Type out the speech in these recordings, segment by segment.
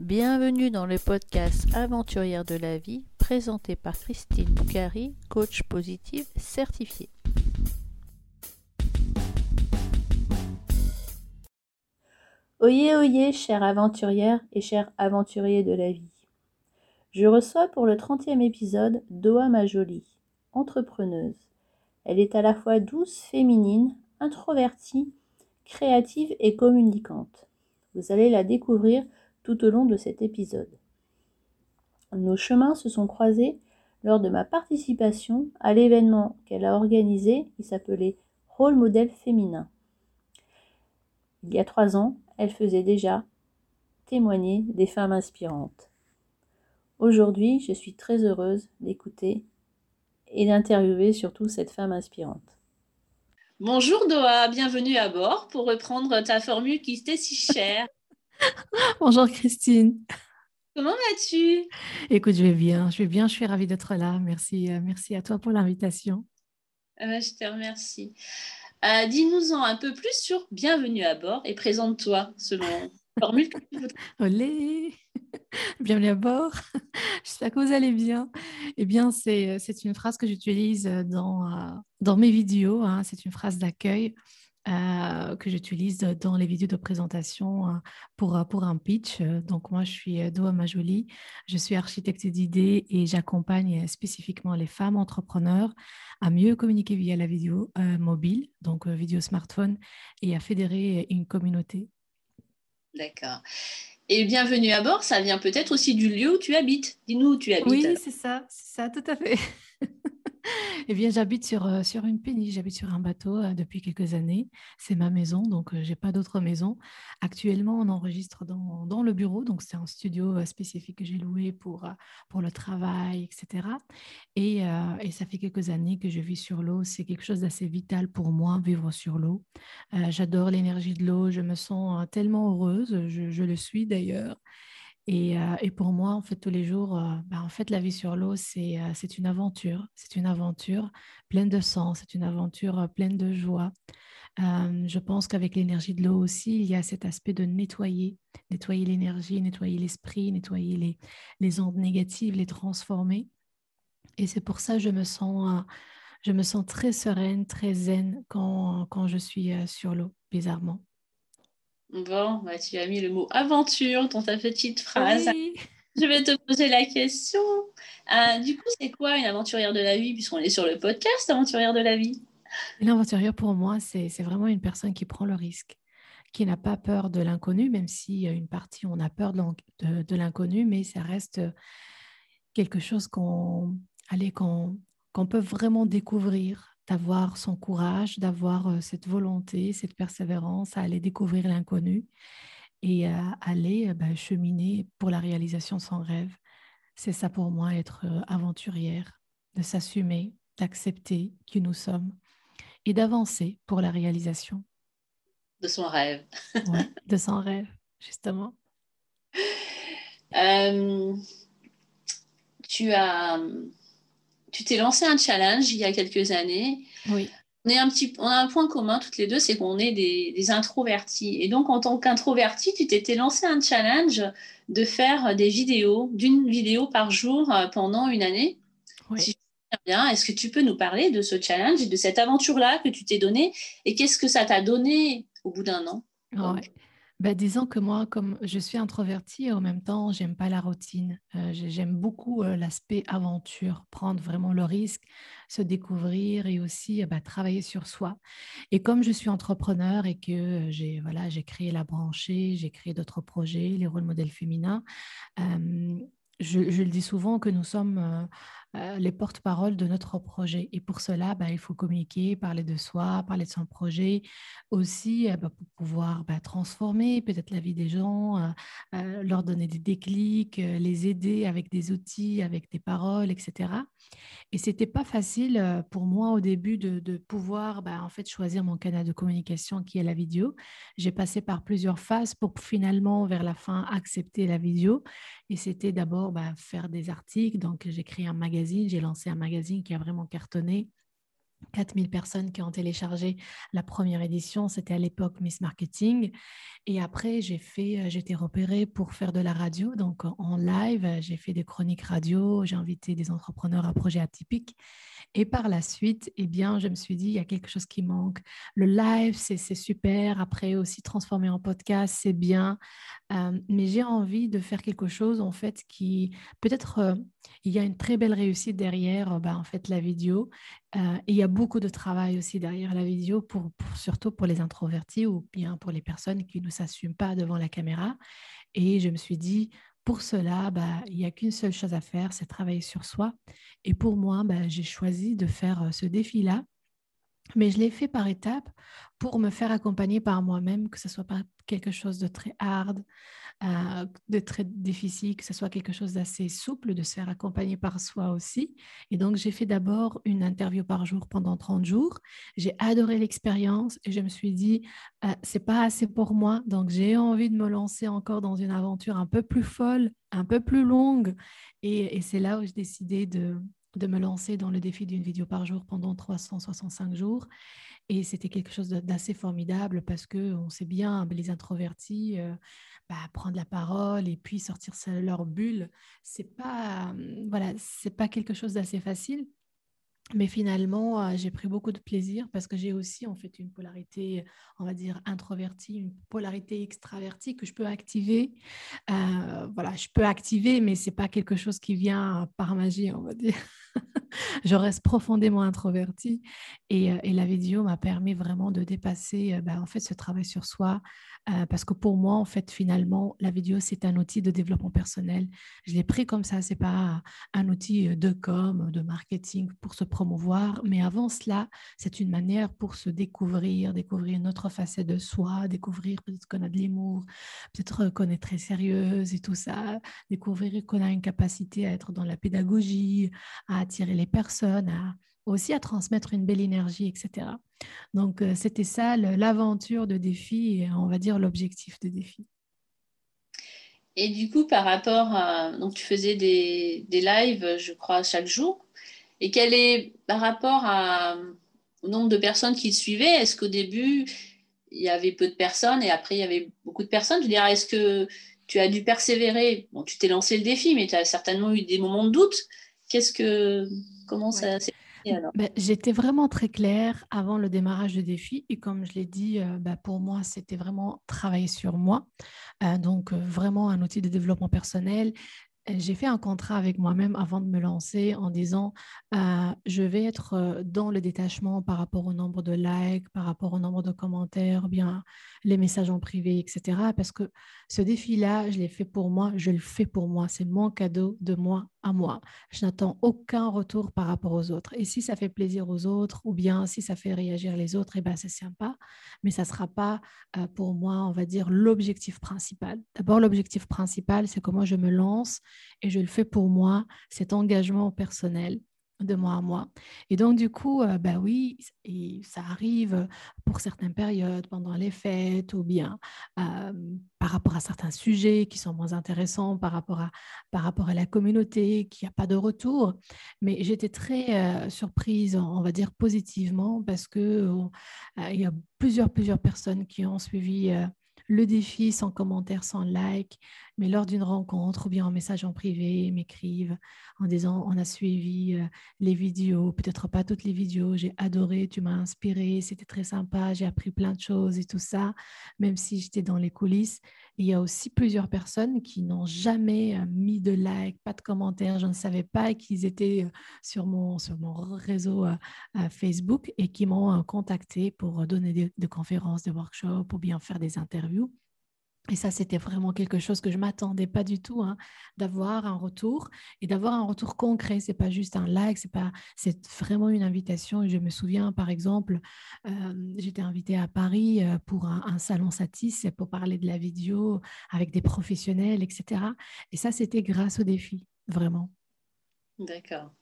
Bienvenue dans le podcast Aventurière de la vie présenté par Christine Boucari, coach positive certifiée. Oyez, oyez, chère aventurière et chers aventuriers de la vie. Je reçois pour le 30e épisode Doa ma jolie, entrepreneuse. Elle est à la fois douce, féminine, introvertie, créative et communicante. Vous allez la découvrir tout au long de cet épisode. Nos chemins se sont croisés lors de ma participation à l'événement qu'elle a organisé qui s'appelait Rôle modèle féminin. Il y a trois ans, elle faisait déjà témoigner des femmes inspirantes. Aujourd'hui, je suis très heureuse d'écouter et d'interviewer surtout cette femme inspirante. Bonjour Doha, bienvenue à bord pour reprendre ta formule qui t'est si chère. Bonjour Christine. Comment vas-tu? Écoute, je vais bien, je vais bien, je suis ravie d'être là. Merci, euh, merci à toi pour l'invitation. Ah bah, je te remercie. Euh, dis-nous-en un peu plus sur Bienvenue à bord et présente-toi selon formule que tu Olé Bienvenue à bord. J'espère que vous allez bien. Eh bien, c'est une phrase que j'utilise dans, euh, dans mes vidéos. Hein. C'est une phrase d'accueil. Euh, que j'utilise dans les vidéos de présentation euh, pour, euh, pour un pitch. Donc moi, je suis Doa Majoli, je suis architecte d'idées et j'accompagne spécifiquement les femmes entrepreneurs à mieux communiquer via la vidéo mobile, donc vidéo smartphone, et à fédérer une communauté. D'accord. Et bienvenue à bord, ça vient peut-être aussi du lieu où tu habites. Dis-nous où tu habites. Oui, c'est ça, c'est ça, tout à fait. Eh bien, j'habite sur, euh, sur une péniche, j'habite sur un bateau euh, depuis quelques années. C'est ma maison, donc euh, j'ai pas d'autre maison. Actuellement, on enregistre dans, dans le bureau, donc c'est un studio spécifique que j'ai loué pour, pour le travail, etc. Et, et, ça fait quelques années que je vis sur l'eau. C'est quelque chose d'assez vital pour moi, vivre sur l'eau. J'adore l'énergie de l'eau, je me sens tellement heureuse, je, je le suis d'ailleurs. Euh, et, pour moi, en fait, tous les jours, euh, bah, en fait, la vie sur l'eau, c'est euh, c'est une aventure. C'est une aventure pleine de sens, c'est une aventure pleine de joie. je pense qu'avec l'énergie de l'eau aussi, il y a cet aspect de nettoyer, nettoyer l'énergie, nettoyer l'esprit, nettoyer les, ondes négatives, les transformer. Et c'est pour ça que je me sens, je me sens très sereine, très zen quand je suis sur l'eau, bizarrement. Bon, bah, tu as mis le mot aventure dans ta petite phrase. Je vais te poser la question. Euh, du coup, c'est quoi une aventurière de la vie, puisqu'on est sur le podcast Aventurière de la vie? Une aventurière, pour moi, c'est vraiment une personne qui prend le risque, qui n'a pas peur de l'inconnu, même si une partie, on a peur de, de, l'inconnu, mais ça reste quelque chose qu'on qu'on peut vraiment découvrir d'avoir son courage, d'avoir euh, cette volonté, cette persévérance à aller découvrir l'inconnu et à aller euh, bah, cheminer pour la réalisation de son rêve. C'est ça pour moi, être euh, aventurière, de s'assumer, d'accepter qui nous sommes et d'avancer pour la réalisation. De son rêve. de son rêve, justement. tu as tu t'es lancé un challenge il y a quelques années. Oui. On, est un petit, on a un point commun toutes les deux, c'est qu'on est des, introvertis. Et donc, en tant qu'introverti, tu t'étais lancé un challenge de faire des vidéos, d'une vidéo par jour euh, pendant une année. Oui. Si bien, est-ce que tu peux nous parler de ce challenge et de cette aventure-là que tu t'es donnée et qu'est-ce que ça t'a donné au bout d'un an? Ouais. Bah, disons que moi, comme je suis introvertie et en même temps, j'aime pas la routine. Euh, j'aime beaucoup euh, l'aspect aventure, prendre vraiment le risque, se découvrir et aussi bah, travailler sur soi. Et comme je suis entrepreneur et que j'ai voilà, j'ai créé la branchée, j'ai créé d'autres projets, les rôles modèles féminins, euh, je, je, le dis souvent que nous sommes euh, les porte-parole de notre projet. Et pour cela, bah, il faut communiquer, parler de soi, parler de son projet, aussi euh, bah, pour pouvoir bah, transformer peut-être la vie des gens, euh, leur donner des déclics, les aider avec des outils, avec des paroles, etc. Et c'était pas facile pour moi au début de, pouvoir en fait choisir mon canal de communication qui est la vidéo. J'ai passé par plusieurs phases pour finalement vers la fin accepter la vidéo. Et c'était d'abord faire des articles. Donc j'ai créé un magazine j'ai lancé un magazine qui a vraiment cartonné 4000 personnes qui ont téléchargé la première édition. C'était à l'époque Miss Marketing. Et après, j'ai fait, euh, j'étais repérée pour faire de la radio. Donc, en live, j'ai fait des chroniques radio. J'ai invité des entrepreneurs à projets atypiques. Et par la suite, eh bien, je me suis dit, il y a quelque chose qui manque. Le live, c'est super. Après, aussi transformer en podcast, c'est bien. Euh, mais j'ai envie de faire quelque chose, en fait, qui peut-être, euh, il y a une très belle réussite derrière, bah, en fait, la vidéo. Euh, il y a beaucoup de travail aussi derrière la vidéo, pour, surtout pour les introvertis ou bien pour les personnes qui ne s'assument pas devant la caméra. Et je me suis dit, pour cela, bah, il n'y a qu'une seule chose à faire, c'est travailler sur soi. Et pour moi, bah, j'ai choisi de faire ce défi-là. Mais je l'ai fait par étapes pour me faire accompagner par moi-même, que ce soit pas quelque chose de très hard, euh, de très difficile, que ce soit quelque chose d'assez souple, de se faire accompagner par soi aussi. Et donc, j'ai fait d'abord une interview par jour pendant 30 jours. J'ai adoré l'expérience et je me suis dit, euh, c'est pas assez pour moi. Donc, j'ai envie de me lancer encore dans une aventure un peu plus folle, un peu plus longue. Et, et c'est là où j'ai décidé de, de me lancer dans le défi d'une vidéo par jour pendant 365 jours. Et c'était quelque chose d'assez formidable parce que on sait bien, les introvertis, euh, bah, prendre la parole et puis sortir leur bulle, c'est pas, voilà, c'est pas quelque chose d'assez facile. Mais finalement, euh, j'ai pris beaucoup de plaisir parce que j'ai aussi en fait une polarité, on va dire, introvertie, une polarité extravertie que je peux activer. Euh, voilà, je peux activer, mais c'est pas quelque chose qui vient par magie, on va dire. je reste profondément introvertie et, euh, et la vidéo m'a permis vraiment de dépasser bah, en fait ce travail sur soi, euh, parce que pour moi, en fait, finalement, la vidéo, c'est un outil de développement personnel. Je l'ai pris comme ça, c'est pas un outil euh, de com, de marketing pour se promouvoir, mais avant cela, c'est une manière pour se découvrir, découvrir une autre facette de soi, découvrir peut-être qu'on a de l'humour, peut-être qu'on est très sérieuse et tout ça, découvrir qu'on a une capacité à être dans la pédagogie, à attirer les personnes, à aussi à transmettre une belle énergie, etc. Donc, euh, c'était ça l'aventure de défi et on va dire l'objectif de défi. Et du coup, par rapport à. Donc, tu faisais des, des lives, je crois, chaque jour. Et quel est par rapport à, au nombre de personnes qui suivaient Est-ce qu'au début, il y avait peu de personnes et après, il y avait beaucoup de personnes? Je veux dire, est-ce que tu as dû persévérer? Bon, tu t'es lancé le défi, mais tu as certainement eu des moments de doute. Qu'est-ce que. Comment ça s'est ben, J'étais vraiment très claire avant le démarrage du défi et comme je l'ai dit, euh, ben, pour moi, c'était vraiment travailler sur moi. Euh, donc, euh, vraiment un outil de développement personnel j'ai fait un contrat avec moi-même avant de me lancer en disant je vais être dans le détachement par rapport au nombre de likes, par rapport au nombre de commentaires, bien les messages en privé, etc. Parce que ce défi-là, je l'ai fait pour moi, je le fais pour moi. C'est mon cadeau de moi à moi. Je n'attends aucun retour par rapport aux autres. Et si ça fait plaisir aux autres ou bien si ça fait réagir les autres, eh ben, c'est sympa. Mais ça ne sera pas euh, pour moi, on va dire, l'objectif principal. D'abord, l'objectif principal, c'est comment je me lance et je le fais pour moi, cet engagement personnel de moi à moi. Et donc, du coup, euh, bah oui, et ça arrive pour certaines périodes, pendant les fêtes, ou bien euh, par rapport à certains sujets qui sont moins intéressants, par rapport à, par rapport à la communauté, qui a pas de retour. Mais j'étais très euh, surprise, on va dire positivement, parce que il y a plusieurs, plusieurs personnes qui ont suivi le défi sans commentaire, sans like, mais lors d'une rencontre ou bien en message en privé, m'écrivent en disant on a suivi euh, les vidéos, peut-être pas toutes les vidéos, j'ai adoré, tu m'as inspiré, c'était très sympa, j'ai appris plein de choses et tout ça, même si j'étais dans les coulisses. Il y a aussi plusieurs personnes qui n'ont jamais euh, mis de like, pas de commentaires, je ne savais pas qu'ils étaient euh, sur mon, réseau Facebook et qui m'ont contacté pour donner des, des conférences, des workshops ou bien faire des interviews. Et ça, c'était vraiment quelque chose que je m'attendais pas du tout, hein, d'avoir un retour et d'avoir un retour concret. C'est pas juste un like, c'est pas, c'est vraiment une invitation. Je me souviens, par exemple, euh, j'étais invitée à Paris euh, pour un, salon Satis pour parler de la vidéo avec des professionnels, etc. Et ça, c'était grâce au défi, vraiment. D'accord.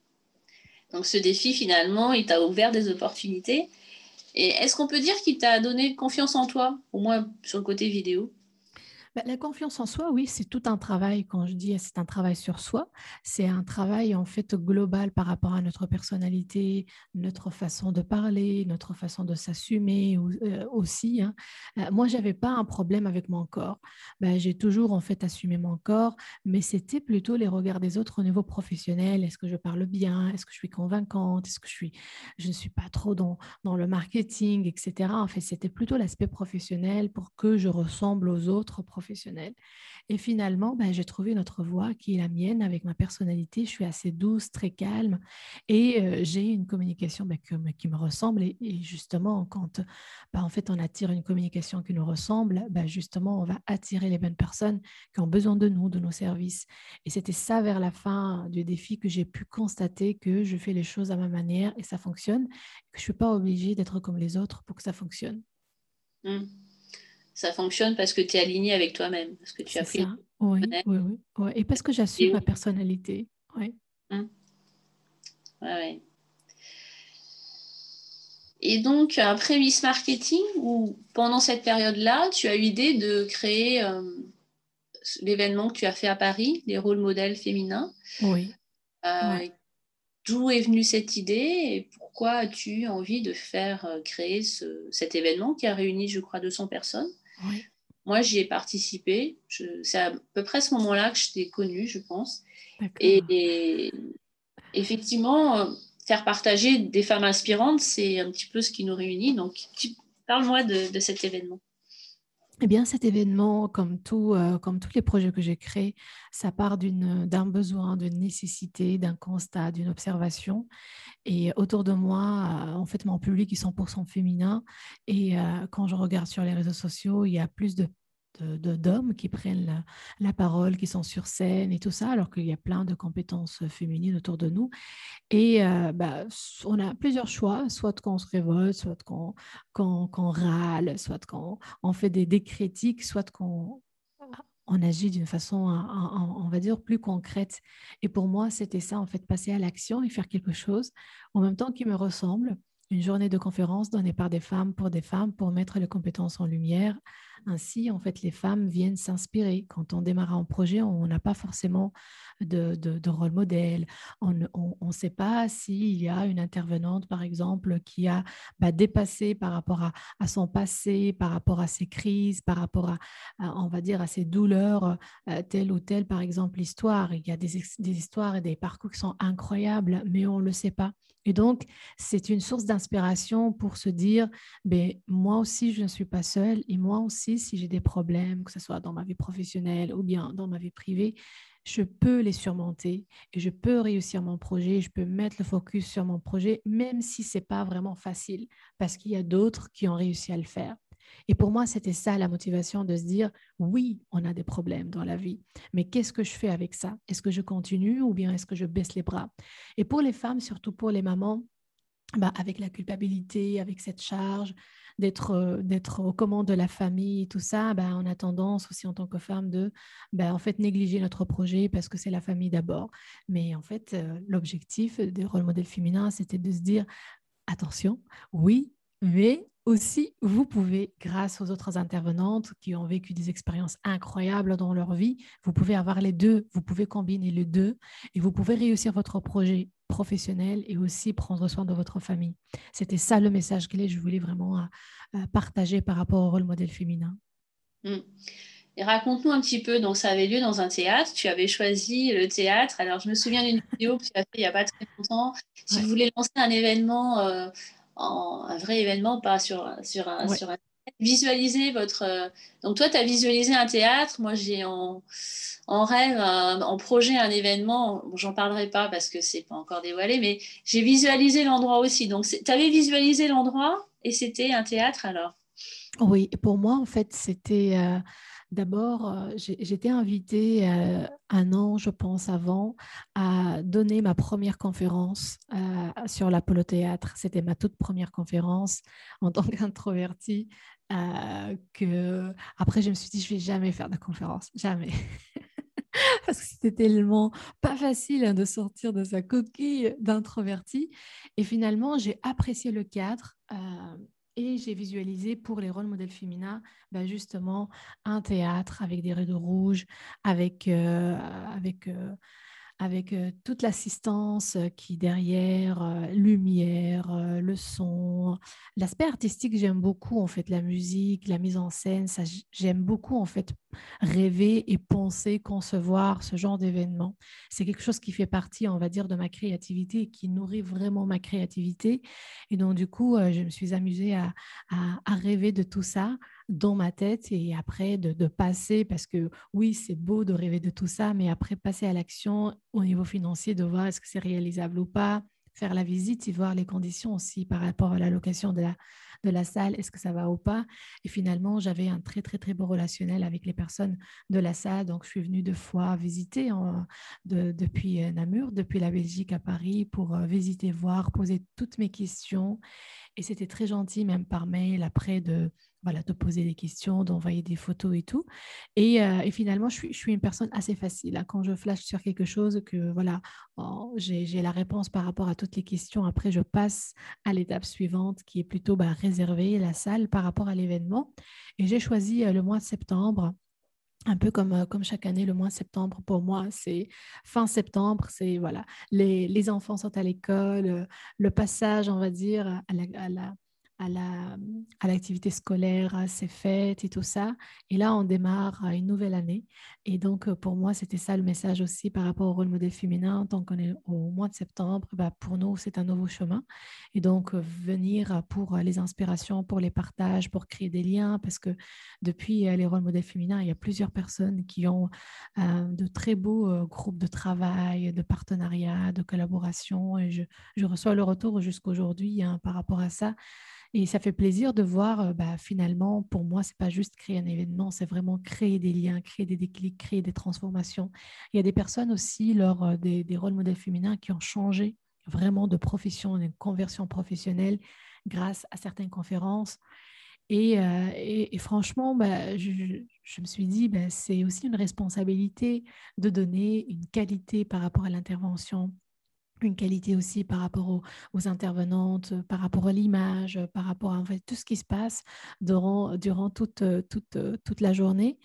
Donc ce défi, finalement, il t'a ouvert des opportunités. Et est-ce qu'on peut dire qu'il t'a donné confiance en toi, au moins sur le côté vidéo? Bah, la confiance en soi, oui, c'est tout un travail. Quand je dis c'est un travail sur soi, c'est un travail en fait global par rapport à notre personnalité, notre façon de parler, notre façon de s'assumer euh, aussi. Hein. Euh, moi, j'avais pas un problème avec mon corps. Bah, j'ai toujours en fait assumé mon corps, mais c'était plutôt les regards des autres au niveau professionnel. Est-ce que je parle bien? Est-ce que je suis convaincante? Est-ce que je suis, je ne suis pas trop dans, dans le marketing, etc. En fait, c'était plutôt l'aspect professionnel pour que je ressemble aux autres Et finalement, ben, j'ai trouvé une autre voie qui est la mienne avec ma personnalité. Je suis assez douce, très calme et euh, j'ai une communication ben, qui me ressemble. Et, justement, quand ben, en fait on attire une communication qui nous ressemble, justement, on va attirer les bonnes personnes qui ont besoin de nous, de nos services. Et c'était ça vers la fin du défi que j'ai pu constater que je fais les choses à ma manière et ça fonctionne, que je ne suis pas obligée d'être comme les autres pour que ça fonctionne. Mmh ça fonctionne parce que tu es aligné avec toi-même, parce que tu as pris. Oui, oui, oui, Et parce que j'assume ma personnalité. Oui. Hum. Ouais, Et donc, après Miss Marketing, ou pendant cette période-là, tu as eu l'idée de créer euh, l'événement que tu as fait à Paris, les rôles modèles féminins. Oui. Euh, d'où est venue cette idée et pourquoi as-tu envie de faire euh, créer cet événement qui a réuni, je crois, 200 personnes? Moi, j'y ai participé. C'est à peu près ce moment-là que je t'ai connue, je pense. Et, effectivement, euh, faire partager des femmes inspirantes, c'est un petit peu ce qui nous réunit. Donc, parle-moi de, cet événement. Eh bien, cet événement, comme, euh, comme tous les projets que j'ai créés, ça part d'un besoin, d'une nécessité, d'un constat, d'une observation. Et autour de moi, euh, en fait, mon public est 100% féminin. Et euh, quand je regarde sur les réseaux sociaux, il y a plus de d'hommes qui prennent la, parole, qui sont sur scène et tout ça, alors qu'il y a plein de compétences féminines autour de nous. Et euh, bah, on a plusieurs choix, soit qu'on se révolte, soit qu'on râle, soit qu'on on fait des, des critiques, soit qu'on on agit d'une façon, on va dire, plus concrète. Et pour moi, c'était ça, en fait, passer à l'action et faire quelque chose en même temps qui me ressemble. Une journée de conférence donnée par des femmes pour des femmes pour mettre les compétences en lumière ainsi, en fait, les femmes viennent s'inspirer. Quand on démarre un projet, on n'a pas forcément de, rôle modèle. On ne sait pas s'il y a une intervenante, par exemple, qui a bah, dépassé par rapport à, son passé, par rapport à ses crises, par rapport à, on va dire, à ses douleurs, euh, telle ou telle, par exemple, histoire. Il y a des, des histoires et des parcours qui sont incroyables, mais on ne le sait pas. Et donc, c'est une source d'inspiration pour se dire, ben, moi aussi, je ne suis pas seule et moi aussi, si j'ai des problèmes, que ce soit dans ma vie professionnelle ou bien dans ma vie privée, je peux les surmonter et je peux réussir mon projet, je peux mettre le focus sur mon projet, même si ce n'est pas vraiment facile, parce qu'il y a d'autres qui ont réussi à le faire. Et pour moi, c'était ça la motivation de se dire, oui, on a des problèmes dans la vie, mais qu'est-ce que je fais avec ça? Est-ce que je continue ou bien est-ce que je baisse les bras? Et pour les femmes, surtout pour les mamans, bah, avec la culpabilité, avec cette charge, d'être euh, d'être aux commandes de la famille et tout ça, bah, on a tendance aussi en tant que femme de bah, en fait négliger notre projet parce que c'est la famille d'abord. Mais en fait, euh, l'objectif des rôles modèles féminins, c'était de se dire attention, oui, mais aussi, vous pouvez, grâce aux autres intervenantes qui ont vécu des expériences incroyables dans leur vie, vous pouvez avoir les deux, vous pouvez combiner les deux et vous pouvez réussir votre projet professionnel et aussi prendre soin de votre famille. C'était ça le message que je voulais vraiment euh, euh, partager par rapport au rôle modèle féminin. Et raconte-nous un petit peu, donc ça avait lieu dans un théâtre, tu avais choisi le théâtre. Alors je me souviens d'une vidéo que tu as fait il n'y a pas très longtemps. Tu voulais lancer un événement euh, un vrai événement, pas sur, sur, un, sur un visualiser votre. Euh, donc, toi, tu as visualisé un théâtre. Moi, j'ai en, en, rêve, en projet, un événement. Bon, J'en parlerai pas parce que c'est pas encore dévoilé, mais j'ai visualisé l'endroit aussi. Donc, tu avais visualisé l'endroit et c'était un théâtre alors? Oui, pour moi, en fait, c'était. Euh, D'abord, euh, j'étais invitée euh, un an, je pense, avant, à donner ma première conférence euh, sur l'Apollo Théâtre. C'était ma toute première conférence en tant qu'introvertie. que après, je me suis dit, je vais jamais faire de conférence, jamais. parce que c'était tellement pas facile hein, de sortir de sa coquille d'introvertie. Et finalement, j'ai apprécié le cadre Et j'ai visualisé pour les rôles modèles féminins, ben justement, un théâtre avec des rideaux rouges, avec, euh, avec euh, avec euh, toute l'assistance euh, qui derrière, euh, lumière, le son, l'aspect artistique, j'aime beaucoup en fait la musique, la mise en scène, ça j'aime beaucoup en fait rêver et penser, concevoir ce genre d'événement. C'est quelque chose qui fait partie, on va dire, de ma créativité et qui nourrit vraiment ma créativité. Et donc du coup, je me suis amusée à, à rêver de tout ça dans ma tête et après de, passer, parce que oui, c'est beau de rêver de tout ça, mais après passer à l'action au niveau financier, de voir est-ce que c'est réalisable ou pas, faire la visite et voir les conditions aussi par rapport à la location de la, de la salle, est-ce que ça va ou pas. Et finalement, j'avais un très, très, très beau relationnel avec les personnes de la salle. Donc, je suis venue deux fois visiter depuis euh, Namur, depuis la Belgique à Paris, pour euh, visiter, voir, poser toutes mes questions. Et c'était très gentil, même par mail, après, de, voilà, de poser des questions, d'envoyer des photos et tout. Et, euh, finalement, je suis, je suis, une personne assez facile. Hein. Quand je flash sur quelque chose, que voilà, oh, j'ai la réponse par rapport à toutes les questions. Après, je passe à l'étape suivante, qui est plutôt bah, réserver la salle par rapport à l'événement. Et j'ai choisi euh, le mois de septembre un peu comme, euh, comme chaque année, le mois de septembre, pour moi, c'est fin septembre, c'est voilà, les, les, enfants sont à l'école, le passage, on va dire, à la, à la à l'activité scolaire, à ses fêtes et tout ça. Et là, on démarre une nouvelle année. Et donc, pour moi, c'était ça le message aussi par rapport au rôle modèle féminin. Tant qu'on est au mois de septembre, bah, pour nous, c'est un nouveau chemin. Et donc, venir pour les inspirations, pour les partages, pour créer des liens, parce que depuis les rôles modèles féminins, il y a plusieurs personnes qui ont de très beaux groupes de travail, de partenariat, de collaboration. Et je, je reçois le retour jusqu'aujourd'hui hein, par rapport à ça. Et ça fait plaisir de voir, bah, finalement, pour moi, c'est pas juste créer un événement, c'est vraiment créer des liens, créer des déclics, créer des transformations. Il y a des personnes aussi, lors des, rôles modèles féminins, qui ont changé vraiment de profession, de conversion professionnelle grâce à certaines conférences. Et, franchement, bah, je, je, me suis dit, bah, c'est aussi une responsabilité de donner une qualité par rapport à l'intervention une qualité aussi par rapport aux, intervenantes, par rapport à l'image, par rapport à en fait, tout ce qui se passe durant, durant toute, la journée.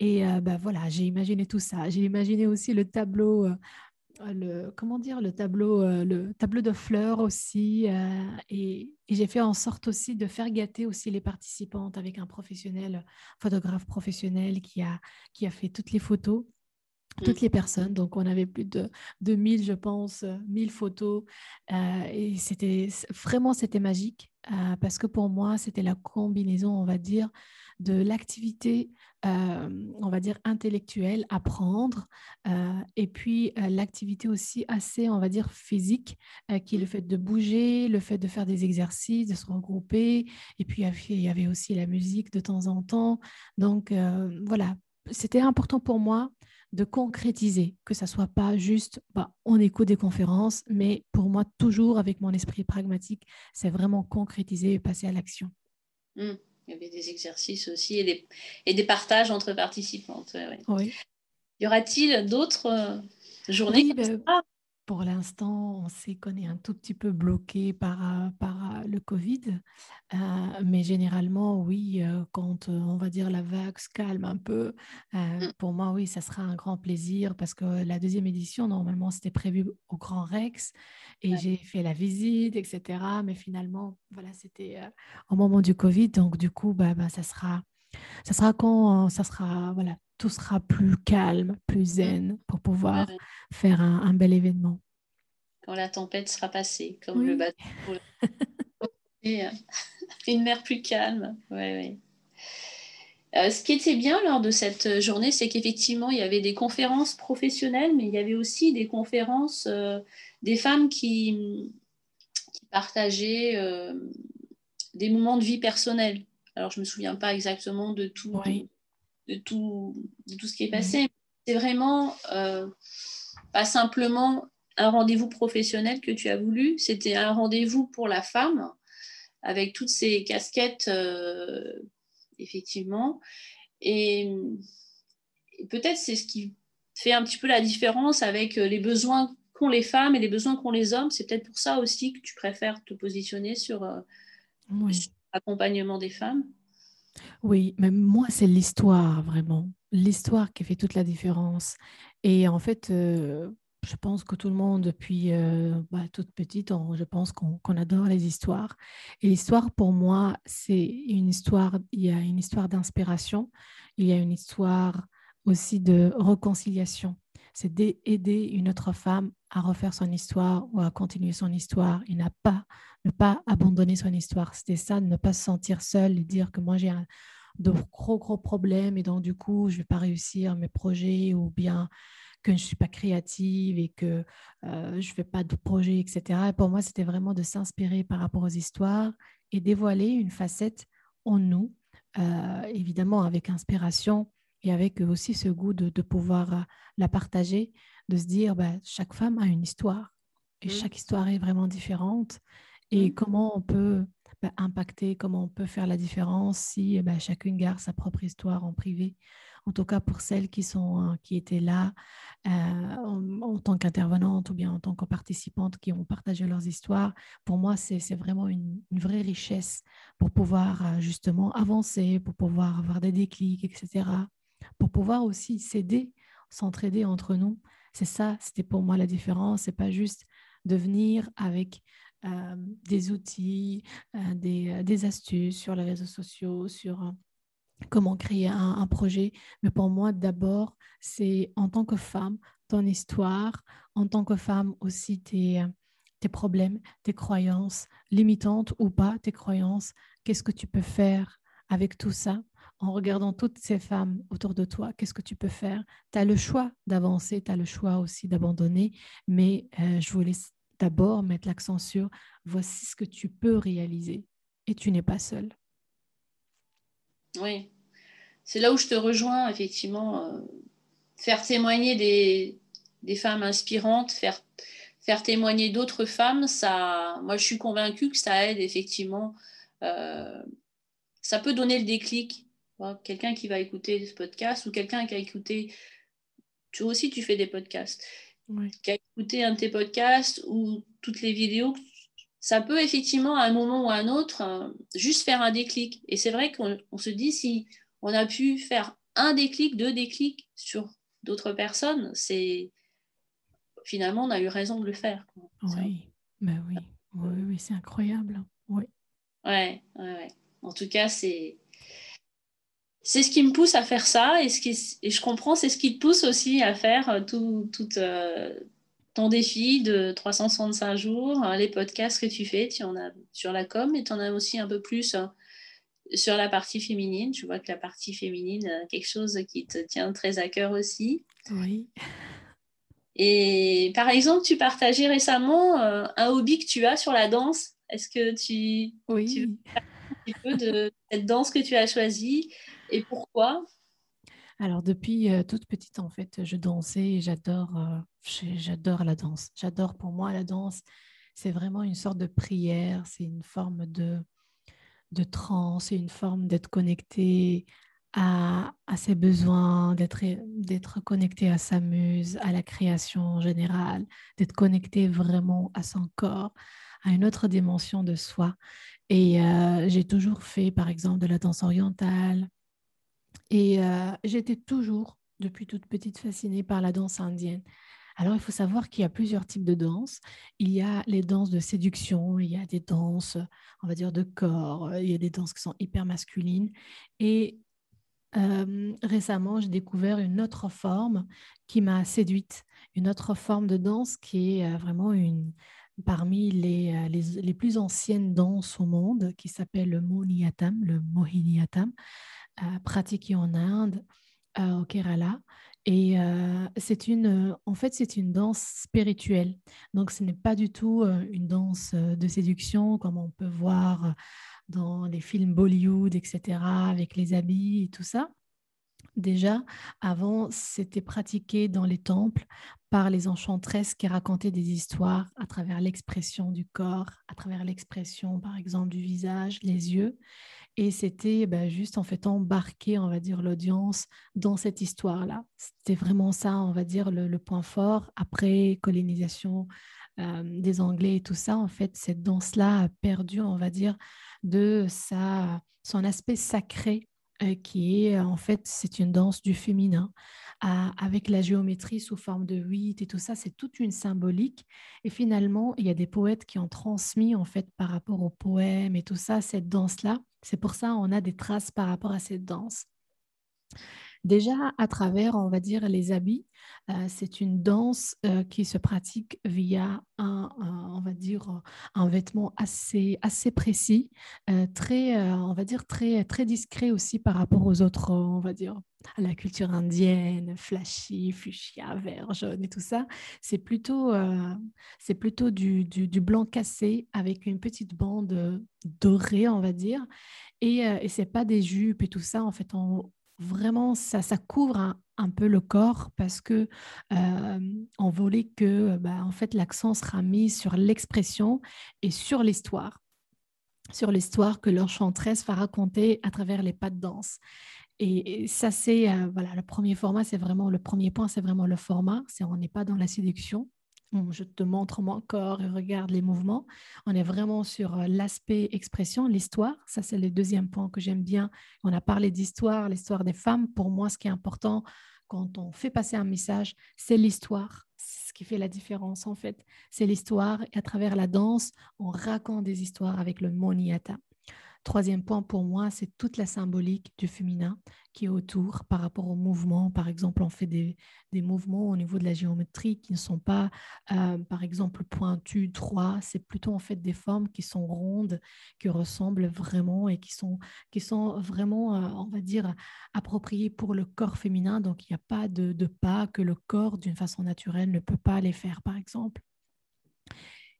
Et bah, voilà, j'ai imaginé tout ça. J'ai imaginé aussi le tableau, le, comment dire, le tableau, le tableau de fleurs aussi. et, et j'ai fait en sorte aussi de faire gâter aussi les participantes avec un professionnel, photographe professionnel qui a, qui a fait toutes les photos toutes les personnes. Donc, on avait plus de, de 1000, je pense, 1000 photos. Euh, et c'était vraiment, c'était magique euh, parce que pour moi, c'était la combinaison, on va dire, de l'activité, euh, on va dire, intellectuelle, apprendre, et puis l'activité aussi assez, on va dire, physique, qui est le fait de bouger, le fait de faire des exercices, de se regrouper, et puis il y avait aussi la musique de temps en temps. Donc, voilà, c'était important pour moi de concrétiser, que ça soit pas juste bah, on écoute des conférences, mais pour moi, toujours avec mon esprit pragmatique, c'est vraiment concrétiser et passer à l'action. Mmh. Il y avait des exercices aussi et des, et des partages entre participantes. Oui. Y aura-t-il d'autres euh, journées ben, pour l'instant, on sait qu'on est un tout petit peu bloqué par, euh, par euh, le Covid, euh, mais généralement, oui, quand on va dire la vague se calme un peu, mmh. pour moi, oui, ça sera un grand plaisir parce que la deuxième édition, normalement, c'était prévu au Grand Rex et j'ai fait la visite, etc. Mais finalement, voilà, c'était au moment du Covid, donc du coup, bah, bah, ça sera ça sera quand ça sera voilà tout sera plus calme, plus zen pour pouvoir faire un, bel événement. Quand la tempête sera passée, comme le bateau. Euh, une mer plus calme. Ouais, euh, ce qui était bien lors de cette journée, c'est qu'effectivement, il y avait des conférences professionnelles, mais il y avait aussi des conférences euh, des femmes qui, partageaient des moments de vie personnels. Alors, je ne me souviens pas exactement de tout, de tout, tout ce qui est passé. C'est vraiment euh, pas simplement un rendez-vous professionnel que tu as voulu, c'était un rendez-vous pour la femme avec toutes ces casquettes, euh, effectivement. Et, peut-être c'est ce qui fait un petit peu la différence avec les besoins qu'ont les femmes et les besoins qu'ont les hommes. C'est peut-être pour ça aussi que tu préfères te positionner sur, euh, accompagnement des femmes? Oui, mais moi, c'est l'histoire, vraiment. L'histoire qui fait toute la différence. Et en fait, euh, je pense que tout le monde, depuis euh, bah, toute petite, je pense qu'on adore les histoires. Et l'histoire, pour moi, c'est une histoire, il y a une histoire d'inspiration, il y a une histoire aussi de réconciliation. C'est d'aider une autre femme à refaire son histoire ou à continuer son histoire. Il n'a pas, ne pas abandonner son histoire. C'était ça, de ne pas se sentir seule et dire que moi j'ai de gros, gros problèmes et donc du coup, je vais pas réussir mes projets ou bien que je ne suis pas créative et que euh, je ne fais pas de projet, etc. Et pour moi, c'était vraiment de s'inspirer par rapport aux histoires et dévoiler une facette en nous, euh, évidemment avec inspiration et avec aussi ce goût de, pouvoir euh, la partager, de se dire, bah, chaque femme a une histoire et mmh. chaque histoire est vraiment différente. Et mmh. comment on peut bah, impacter, comment on peut faire la différence si bah, chacune garde sa propre histoire en privé en tout cas pour celles qui, sont, euh, qui étaient là euh, en, tant qu'intervenantes ou bien en tant que participantes qui ont partagé leurs histoires. Pour moi, c'est vraiment une, vraie richesse pour pouvoir euh, justement avancer, pour pouvoir avoir des déclics, etc. Pour pouvoir aussi s'aider, s'entraider entre nous. C'est ça, c'était pour moi la différence. C'est pas juste de venir avec des outils, des, des, astuces sur les réseaux sociaux, sur comment créer un, projet. Mais pour moi, d'abord, c'est en tant que femme, ton histoire, en tant que femme aussi tes, tes problèmes, tes croyances, limitantes ou pas tes croyances. Qu'est-ce que tu peux faire avec tout ça? En regardant toutes ces femmes autour de toi, qu'est-ce que tu peux faire? Tu as le choix d'avancer, tu as le choix aussi d'abandonner, mais euh, je voulais d'abord mettre l'accent sur voici ce que tu peux réaliser et tu n'es pas seule. Oui, c'est là où je te rejoins, effectivement. Euh, faire témoigner des, femmes inspirantes, faire, faire témoigner d'autres femmes, ça, moi je suis convaincue que ça aide effectivement. Euh, ça peut donner le déclic. Quelqu'un qui va écouter ce podcast ou quelqu'un qui a écouté, tu aussi tu fais des podcasts, qui a écouté un de tes podcasts ou toutes les vidéos ça peut effectivement à un moment ou à un autre euh, juste faire un déclic. Et c'est vrai qu'on se dit si on a pu faire un déclic, deux déclics sur d'autres personnes, c'est finalement on a eu raison de le faire. Oui, ben oui, oui, oui c'est incroyable. Oui. Ouais, ouais, En tout cas, c'est c'est ce qui me pousse à faire ça et, ce qui, et je comprends, c'est ce qui te pousse aussi à faire euh, tout, tout, euh, ton défi de 365 jours, hein, les podcasts que tu fais, tu en as sur la com et tu en as aussi un peu plus sur la partie féminine. Je vois que la partie féminine, euh, quelque chose qui te tient très à cœur aussi. Oui. Et par exemple, tu partageais récemment euh, un hobby que tu as sur la danse. Est-ce que tu, oui. tu veux un petit peu de cette danse que tu as choisie? Et pourquoi? Alors, depuis euh, toute petite, en fait, je dansais et j'adore, euh, j'adore la danse. J'adore pour moi la danse. C'est vraiment une sorte de prière, c'est une forme de, de transe, c'est une forme d'être connecté à, à, ses besoins, d'être, d'être connecté à sa muse, à la création en général, d'être connecté vraiment à son corps, à une autre dimension de soi. Et euh, j'ai toujours fait, par exemple, de la danse orientale, et euh, j'étais toujours, depuis toute petite, fascinée par la danse indienne. Alors, il faut savoir qu'il y a plusieurs types de danses. Il y a les danses de séduction, il y a des danses, on va dire, de corps, il y a des danses qui sont hyper masculines. Et euh, récemment, j'ai découvert une autre forme qui m'a séduite, une autre forme de danse qui est euh, vraiment une, parmi les, les, les, plus anciennes danses au monde, qui s'appelle le Mohiniyattam, le Mohiniyattam pratiquée en Inde, au Kerala. Et euh, c'est une, en fait, c'est une danse spirituelle. Donc, ce n'est pas du tout euh, une danse euh, de séduction comme on peut voir dans les films Bollywood, etc., avec les habits et tout ça. Déjà, avant, c'était pratiqué dans les temples par les enchantresses qui racontaient des histoires à travers l'expression du corps, à travers l'expression, par exemple, du visage, les yeux. Et c'était bah, juste en fait embarquer, on va dire, l'audience dans cette histoire-là. C'était vraiment ça, on va dire, le, point fort après colonisation des Anglais et tout ça, en fait, cette danse-là a perdu, on va dire, de sa, son aspect sacré, qui est, en fait, c'est une danse du féminin avec la géométrie sous forme de 8 et tout ça, c'est toute une symbolique. Et finalement, il y a des poètes qui ont transmis en fait par rapport aux poèmes et tout ça, cette danse-là. C'est pour ça qu'on a des traces par rapport à cette danse. Déjà, à travers, on va dire, les habits, euh, c'est une danse euh, qui se pratique via un, on va dire, un vêtement assez, assez précis, euh, très, on va dire, très, très discret aussi par rapport aux autres, on va dire, à la culture indienne, flashy, fuchsia, vert, jaune et tout ça. C'est plutôt, c'est plutôt du, du, blanc cassé avec une petite bande dorée, on va dire. Et, et c'est pas des jupes et tout ça. En fait, vraiment, ça, ça couvre un, peu le corps parce que on voulait que bah, en fait, l'accent sera mis sur l'expression et sur l'histoire sur l'histoire que leur chanteresse va raconter à travers les pas de danse. Et, ça, c'est voilà, le premier format, c'est vraiment le premier point, c'est vraiment le format. C'est on n'est pas dans la séduction, je te montre mon corps et regarde les mouvements. On est vraiment sur euh, l'aspect expression, l'histoire. Ça, c'est le deuxième point que j'aime bien. On a parlé d'histoire, l'histoire des femmes. Pour moi, ce qui est important quand on fait passer un message, c'est l'histoire. Ce qui fait la différence, en fait. C'est l'histoire. Et à travers la danse, on raconte des histoires avec le moniata. Troisième point pour moi, c'est toute la symbolique du féminin qui est autour par rapport au mouvement. Par exemple, on fait des, mouvements au niveau de la géométrie qui ne sont pas, euh, par exemple, pointus, droits. C'est plutôt en fait des formes qui sont rondes, qui ressemblent vraiment et qui sont, qui sont vraiment, euh, on va dire, appropriées pour le corps féminin. Donc, il n'y a pas de, de pas que le corps, d'une façon naturelle, ne peut pas les faire, par exemple.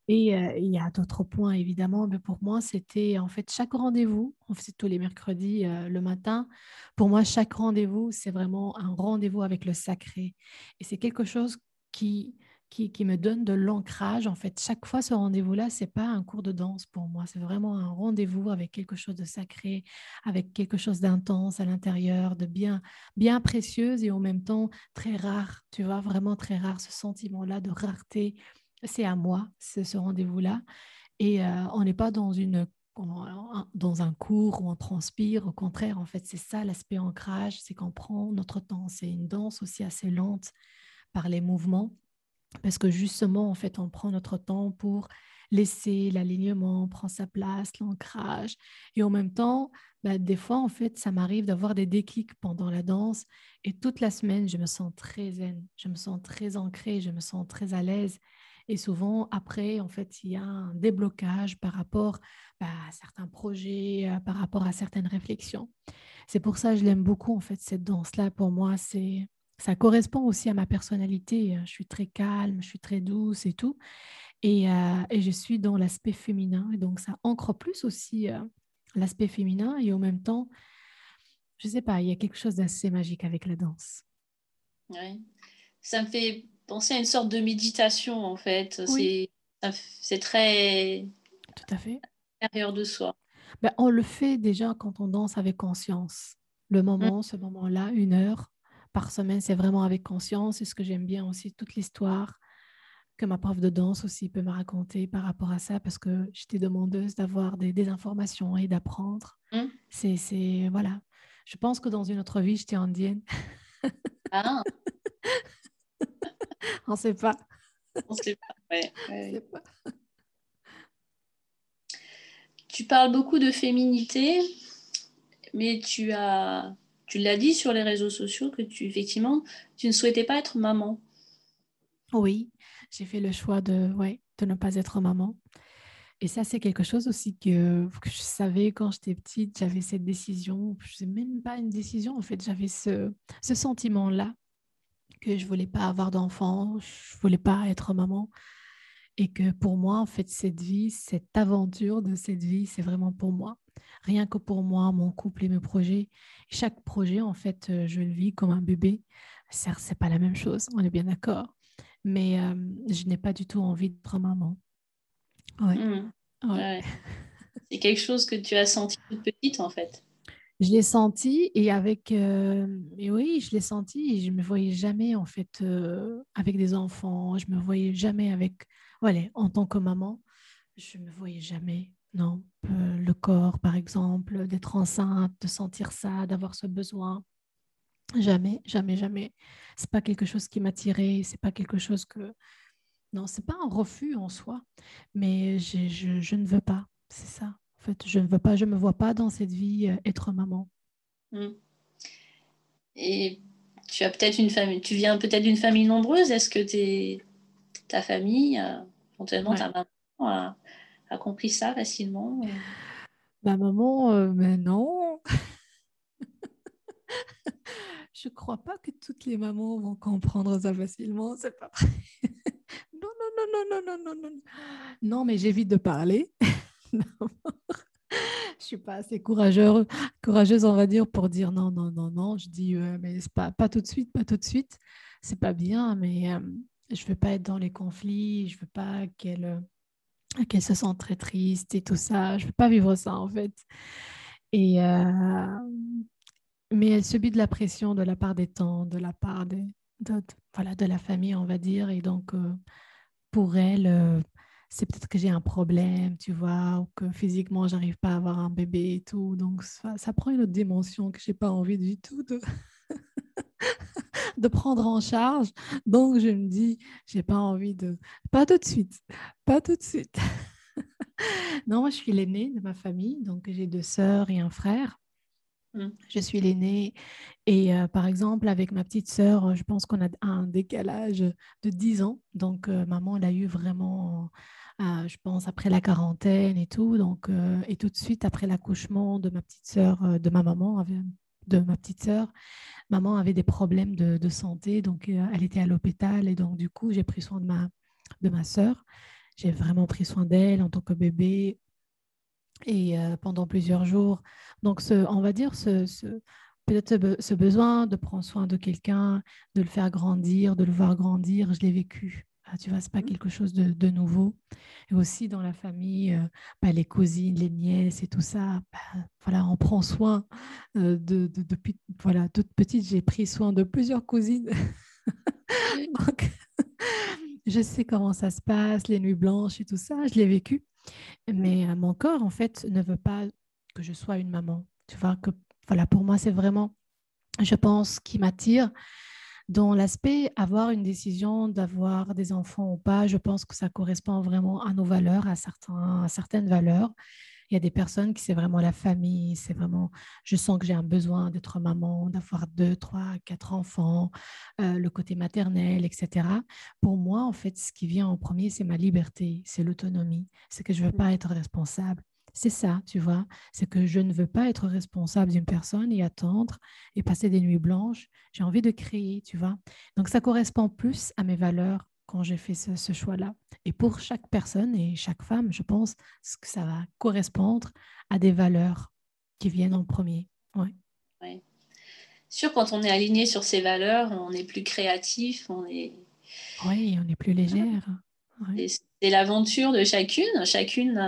Et euh, il y a d'autres points, évidemment, mais pour moi, c'était en fait chaque rendez-vous, on faisait tous les mercredis euh, le matin. Pour moi, chaque rendez-vous, c'est vraiment un rendez-vous avec le sacré. Et c'est quelque chose qui, qui, qui, me donne de l'ancrage. En fait, chaque fois, ce rendez-vous-là, ce n'est pas un cours de danse pour moi. C'est vraiment un rendez-vous avec quelque chose de sacré, avec quelque chose d'intense à l'intérieur, de bien, bien précieuse et en même temps très rare. Tu vois, vraiment très rare, ce sentiment-là de rareté c'est à moi, ce rendez-vous-là. Et euh, on n'est pas dans, une, dans un cours où on transpire. Au contraire, en fait, c'est ça l'aspect ancrage, c'est qu'on prend notre temps. C'est une danse aussi assez lente par les mouvements, parce que justement, en fait, on prend notre temps pour laisser l'alignement, prendre sa place, l'ancrage. Et en même temps, bah, des fois, en fait, ça m'arrive d'avoir des déclics pendant la danse. Et toute la semaine, je me sens très zen, je me sens très ancrée, je me sens très à l'aise. Et souvent, après, en fait, il y a un déblocage par rapport bah, à certains projets, euh, par rapport à certaines réflexions. C'est pour ça que je l'aime beaucoup, en fait, cette danse-là. Pour moi, c'est ça correspond aussi à ma personnalité. Hein. Je suis très calme, je suis très douce et tout. Et, euh, et je suis dans l'aspect féminin. Et donc, ça ancre plus aussi euh, l'aspect féminin. Et en même temps, je ne sais pas, il y a quelque chose d'assez magique avec la danse. Oui. Ça me fait penser à une sorte de méditation, en fait. C'est très. Tout à fait. Intérieur de soi. Ben, on le fait déjà quand on danse avec conscience. Le moment, mm. ce moment-là, une heure par semaine, c'est vraiment avec conscience. Et ce que j'aime bien aussi, toute l'histoire que ma prof de danse aussi peut me raconter par rapport à ça, parce que j'étais demandeuse d'avoir des, informations et d'apprendre. Mm. C'est, voilà. Je pense que dans une autre vie, j'étais indienne. Ah. On ne sait pas. On ne sait pas, Tu parles beaucoup de féminité, mais tu as, tu l'as dit sur les réseaux sociaux que tu, effectivement, tu ne souhaitais pas être maman. Oui, j'ai fait le choix de, ouais, de ne pas être maman. Et ça, c'est quelque chose aussi que, que je savais quand j'étais petite. J'avais cette décision. Je ne sais même pas une décision. En fait, j'avais ce, ce sentiment-là que je voulais pas avoir d'enfant, je voulais pas être maman. Et que pour moi, en fait, cette vie, cette aventure de cette vie, c'est vraiment pour moi. Rien que pour moi, mon couple et mes projets. Chaque projet, en fait, euh, je le vis comme un bébé. Certes, c'est pas la même chose, on est bien d'accord. Mais euh, je n'ai pas du tout envie d'être maman. Ouais. Mmh. ouais. C'est quelque chose que tu as senti toute petite, en fait. Je l'ai senti et avec, euh, oui, je l'ai senti et je me voyais jamais en fait euh, avec des enfants. Je me voyais jamais avec, voilà, en tant que maman, je me voyais jamais. Non, euh, le corps par exemple, d'être enceinte, de sentir ça, d'avoir ce besoin. Jamais, jamais, jamais. C'est pas quelque chose qui m'attirait. C'est pas quelque chose que, non, c'est pas un refus en soi, mais je ne veux pas. C'est ça. En fait, je ne veux pas, je me vois pas dans cette vie euh, être maman. Hmm. Et tu as peut-être une famille, tu viens peut-être d'une famille nombreuse. Est-ce que es, ta famille, euh, éventuellement ta maman, a, compris ça facilement Ma maman, euh, mais non. je crois pas que toutes les mamans vont comprendre ça facilement. C'est pas vrai. non, non, non, non, non, non, non, non. Non, mais j'évite de parler. je suis pas assez courageuse, courageuse, on va dire, pour dire non, non, non, non. Je dis, euh, mais c'est pas, pas tout de suite, pas tout de suite. C'est pas bien, mais euh, je veux pas être dans les conflits. Je veux pas qu'elle euh, qu'elle se sente très triste et tout ça. Je veux pas vivre ça, en fait. Et mais elle subit de la pression de la part des temps, de la part des, de, voilà, de la famille, on va dire. Et donc, pour elle, c'est peut-être que j'ai un problème, tu vois, ou que physiquement, j'arrive pas à avoir un bébé et tout. Donc, ça, prend une autre dimension que j'ai pas envie du tout de, de prendre en charge. Donc, je me dis, j'ai pas envie de... Pas tout de suite, pas tout de suite. non, moi, je suis l'aînée de ma famille, donc j'ai deux sœurs et un frère. Mmh. Je suis l'aînée et euh, par exemple avec ma petite sœur, je pense qu'on a un décalage de 10 ans. Donc euh, maman, elle a eu vraiment je pense, après la quarantaine et tout. Donc, euh, et tout de suite, après l'accouchement de ma petite sœur, euh, de ma maman, de ma petite sœur, maman avait des problèmes de, santé. Donc, euh, elle était à l'hôpital. Et donc, du coup, j'ai pris soin de ma, de ma sœur. J'ai vraiment pris soin d'elle en tant que bébé. Et pendant plusieurs jours. Donc, ce, on va dire, ce, ce peut-être ce, besoin de prendre soin de quelqu'un, de le faire grandir, de le voir grandir, je l'ai vécu. Ah, tu vois, c'est pas mmh. quelque chose de, nouveau. Et aussi dans la famille, euh, bah, les cousines, les nièces et tout ça, bah, voilà, on prend soin euh, de, depuis, voilà, toute petite, j'ai pris soin de plusieurs cousines. Donc, je sais comment ça se passe, les nuits blanches et tout ça, je l'ai vécu. Mais euh, mon corps, en fait, ne veut pas que je sois une maman. Tu vois, que voilà, pour moi, c'est vraiment, je pense, qui m'attire dans l'aspect avoir une décision d'avoir des enfants ou pas, je pense que ça correspond vraiment à nos valeurs, à, à certaines valeurs. Il y a des personnes qui c'est vraiment la famille, c'est vraiment, je sens que j'ai un besoin d'être maman, d'avoir deux, trois, quatre enfants, euh, le côté maternel, etc. Pour moi, en fait, ce qui vient en premier, c'est ma liberté, c'est l'autonomie, c'est que je ne veux pas être responsable. C'est ça, tu vois. C'est que je ne veux pas être responsable d'une personne et attendre et passer des nuits blanches. J'ai envie de créer, tu vois. Donc, ça correspond plus à mes valeurs quand j'ai fait ce, choix-là. Et pour chaque personne et chaque femme, je pense que ça va correspondre à des valeurs qui viennent en premier. Ouais. ouais. Sûr, quand on est aligné sur ces valeurs, on est plus créatif, on est... Oui, on est plus légère. C'est l'aventure de chacune. Chacune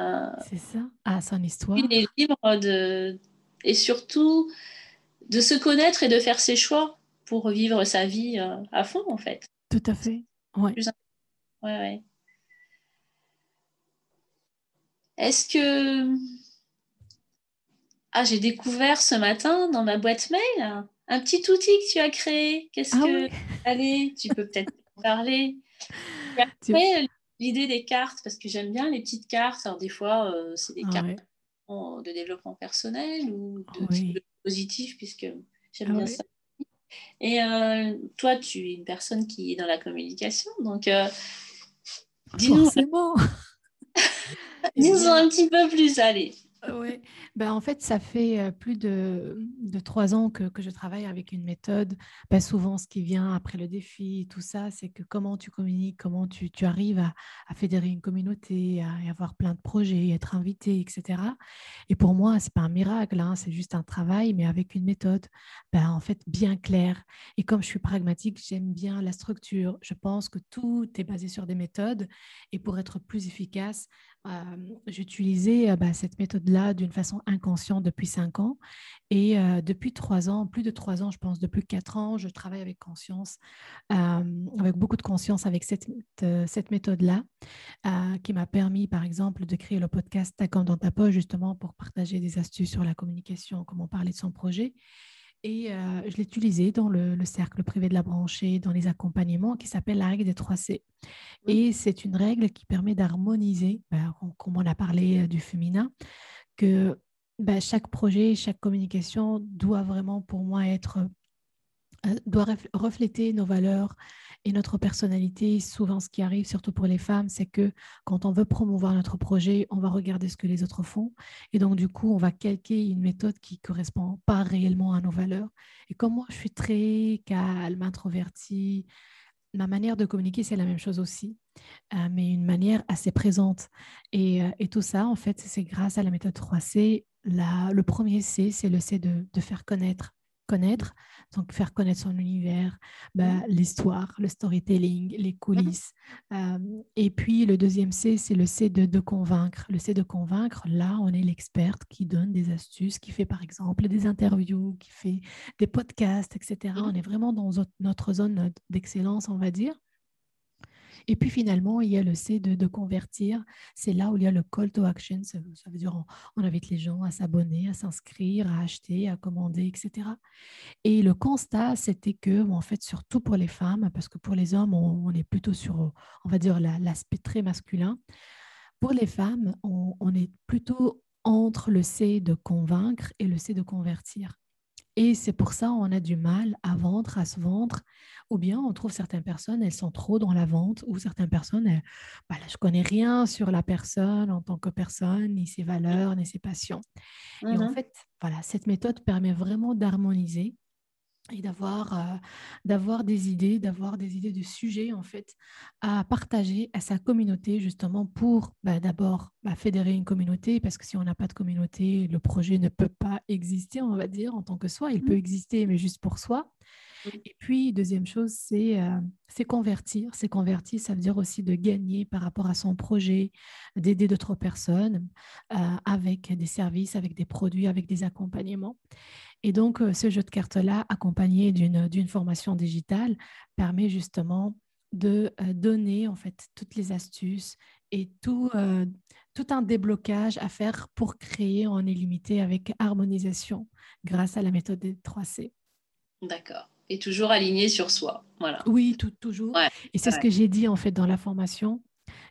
C'est ça, à son histoire. est libre de. Et surtout, de se connaître et de faire ses choix pour vivre sa vie euh, à fond, en fait. Tout à fait. Ouais. Ouais, ouais. Est-ce que. Ah, j'ai découvert ce matin dans ma boîte mail un petit outil que tu as créé. Qu'est-ce ah que. Allez, tu peux peut-être parler. Après, l'idée des cartes, parce que j'aime bien les petites cartes. Alors, des fois, euh, c'est des cartes de développement personnel ou de positif, puisque j'aime ah bien ça. Et euh, toi, tu es une personne qui est dans la communication, donc euh, dis-nous. Dis un petit peu plus, allez. Oui, ben, en fait, ça fait plus de, trois ans que, je travaille avec une méthode. Ben, souvent, ce qui vient après le défi, tout ça, c'est que comment tu communiques, comment tu, arrives à, fédérer une communauté, à, avoir plein de projets, être invité, etc. Et pour moi, ce n'est pas un miracle, hein, c'est juste un travail, mais avec une méthode, ben, en fait, bien claire. Et comme je suis pragmatique, j'aime bien la structure. Je pense que tout est basé sur des méthodes. Et pour être plus efficace, j'utilisais bah, cette méthode méthode-là d'une façon inconsciente depuis cinq ans. Et euh, depuis trois ans, plus de trois ans, je pense, depuis quatre ans, je travaille avec conscience, euh, avec beaucoup de conscience avec cette, cette méthode-là, qui m'a permis, par exemple, de créer le podcast Ta dans ta poche, justement, pour partager des astuces sur la communication, comment parler de son projet. Et euh, je l'ai utilisé dans le, cercle privé de la branchée, dans les accompagnements, qui s'appelle la règle des 3 C. Et c'est une règle qui permet d'harmoniser, ben, comme on a parlé euh, du féminin, que ben, chaque projet, chaque communication doit vraiment pour moi être euh, doit refléter nos valeurs et notre personnalité. Souvent, ce qui arrive, surtout pour les femmes, c'est que quand on veut promouvoir notre projet, on va regarder ce que les autres font. Et donc, du coup, on va calquer une méthode qui ne correspond pas réellement à nos valeurs. Et comme moi, je suis très calme, introvertie, ma manière de communiquer, c'est la même chose aussi, euh, mais une manière assez présente. Et, euh, et tout ça, en fait, c'est grâce à la méthode 3C. La, le premier C, c'est le C de faire connaître connaître, donc faire connaître son univers, bah, mmh. l'histoire, le storytelling, les coulisses. et puis le deuxième C, c'est le C de, de, convaincre. Le C de convaincre, là, on est l'experte qui donne des astuces, qui fait par exemple des interviews, qui fait des podcasts, etc. Mmh. On est vraiment dans notre zone d'excellence, on va dire. Et puis finalement, il y a le C de, convertir. C'est là où il y a le call to action. Ça, veut dire on, invite les gens à s'abonner, à s'inscrire, à acheter, à commander, etc. Et le constat, c'était que, en fait, surtout pour les femmes, parce que pour les hommes, on, est plutôt sur, on va dire, l'aspect très masculin. Pour les femmes, on est plutôt entre le C de convaincre et le C de convertir. Et c'est pour ça qu'on a du mal à vendre, à se vendre. Ou bien on trouve certaines personnes, elles sont trop dans la vente, ou certaines personnes, bah je ne connais rien sur la personne en tant que personne, ni ses valeurs, ni ses passions. Et en mmh fait, voilà, cette méthode permet vraiment d'harmoniser et d'avoir euh, d'avoir des idées, d'avoir des idées de sujets en fait à partager à sa communauté justement pour bah, d'abord bah, fédérer une communauté parce que si on n'a pas de communauté, le projet ne peut pas exister, on va dire en tant que soi. Il peut mmh. exister mais juste pour soi. Et puis deuxième chose, c'est euh, c'est convertir. C'est convertir, ça veut dire aussi de gagner par rapport à son projet, d'aider d'autres personnes euh, avec des services, avec des produits, avec des accompagnements. Et donc, euh, ce jeu de cartes-là, accompagné d'une formation digitale, permet justement de euh, donner en fait toutes les astuces et tout, euh, tout un déblocage à faire pour créer en illimité avec harmonisation grâce à la méthode des 3C. D'accord. Et toujours aligné sur soi. Voilà. Oui, tout, toujours. et c'est ce que j'ai dit en fait dans la formation